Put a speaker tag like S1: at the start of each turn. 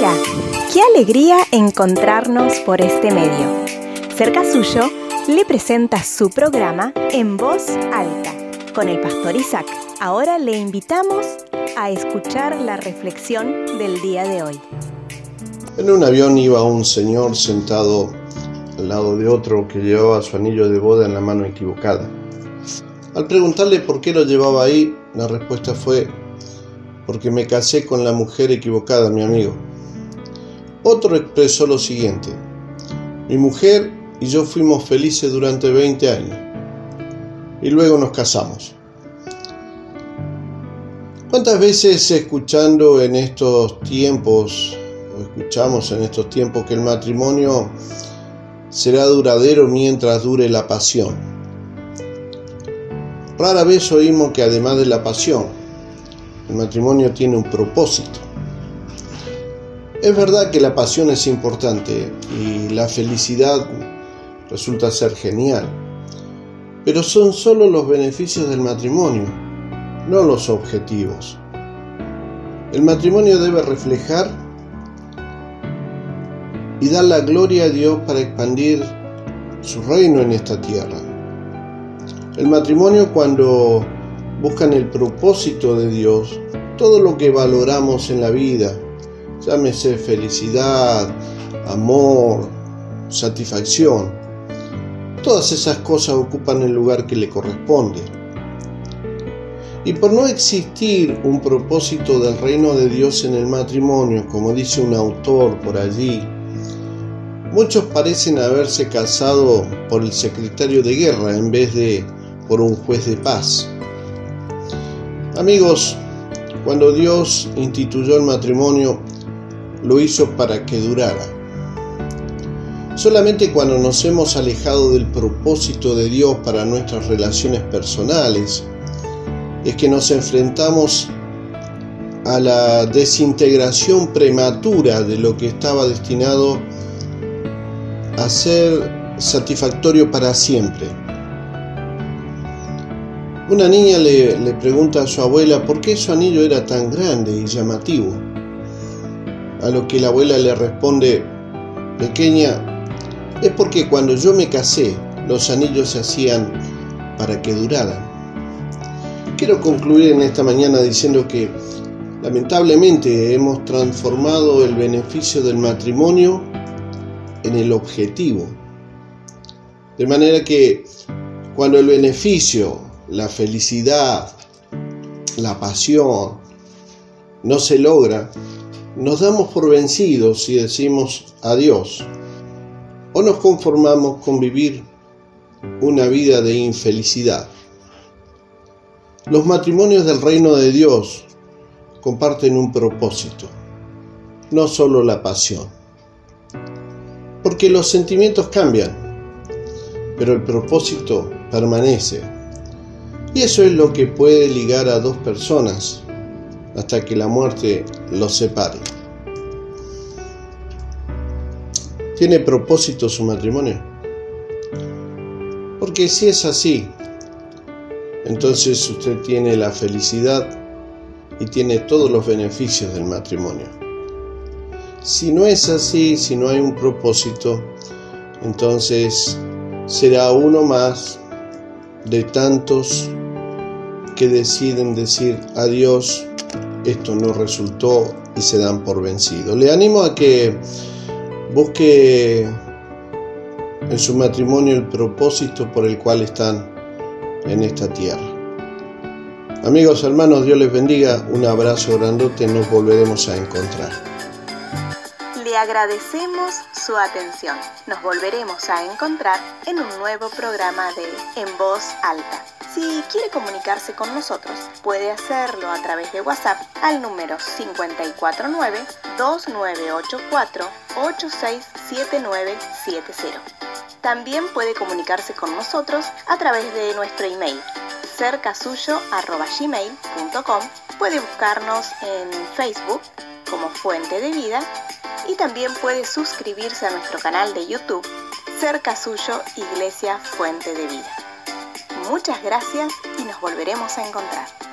S1: Hola, qué alegría encontrarnos por este medio. Cerca suyo le presenta su programa en voz alta con el pastor Isaac. Ahora le invitamos a escuchar la reflexión del día de hoy.
S2: En un avión iba un señor sentado al lado de otro que llevaba su anillo de boda en la mano equivocada. Al preguntarle por qué lo llevaba ahí, la respuesta fue, porque me casé con la mujer equivocada, mi amigo. Otro expresó lo siguiente, mi mujer y yo fuimos felices durante 20 años y luego nos casamos. ¿Cuántas veces escuchando en estos tiempos, o escuchamos en estos tiempos que el matrimonio será duradero mientras dure la pasión? Rara vez oímos que además de la pasión, el matrimonio tiene un propósito. Es verdad que la pasión es importante y la felicidad resulta ser genial, pero son solo los beneficios del matrimonio, no los objetivos. El matrimonio debe reflejar y dar la gloria a Dios para expandir su reino en esta tierra. El matrimonio cuando buscan el propósito de Dios, todo lo que valoramos en la vida, llámese felicidad, amor, satisfacción, todas esas cosas ocupan el lugar que le corresponde. Y por no existir un propósito del reino de Dios en el matrimonio, como dice un autor por allí, muchos parecen haberse casado por el secretario de guerra en vez de por un juez de paz. Amigos, cuando Dios instituyó el matrimonio, lo hizo para que durara. Solamente cuando nos hemos alejado del propósito de Dios para nuestras relaciones personales, es que nos enfrentamos a la desintegración prematura de lo que estaba destinado a ser satisfactorio para siempre. Una niña le, le, pregunta a su abuela por qué su anillo era tan grande y llamativo. A lo que la abuela le responde, pequeña, es porque cuando yo me casé, los anillos se hacían para que duraran. Quiero concluir en esta mañana diciendo que lamentablemente hemos transformado el beneficio del matrimonio en el objetivo. De manera que cuando el beneficio la felicidad, la pasión, no se logra, nos damos por vencidos y decimos adiós. O nos conformamos con vivir una vida de infelicidad. Los matrimonios del reino de Dios comparten un propósito, no solo la pasión. Porque los sentimientos cambian, pero el propósito permanece y eso es lo que puede ligar a dos personas hasta que la muerte los separe. ¿Tiene propósito su matrimonio? Porque si es así, entonces usted tiene la felicidad y tiene todos los beneficios del matrimonio. Si no es así, si no hay un propósito, entonces será uno más de tantos que deciden decir adiós, esto no resultó y se dan por vencido. Le animo a que busque en su matrimonio el propósito por el cual están en esta tierra. Amigos, hermanos, Dios les bendiga. Un abrazo grandote. Nos volveremos a encontrar.
S1: Le agradecemos su atención. Nos volveremos a encontrar en un nuevo programa de En Voz Alta. Si quiere comunicarse con nosotros, puede hacerlo a través de WhatsApp al número 549-2984-867970. También puede comunicarse con nosotros a través de nuestro email cercasuyo.gmail.com Puede buscarnos en Facebook como Fuente de Vida y también puede suscribirse a nuestro canal de YouTube Cerca Suyo Iglesia Fuente de Vida. Muchas gracias y nos volveremos a encontrar.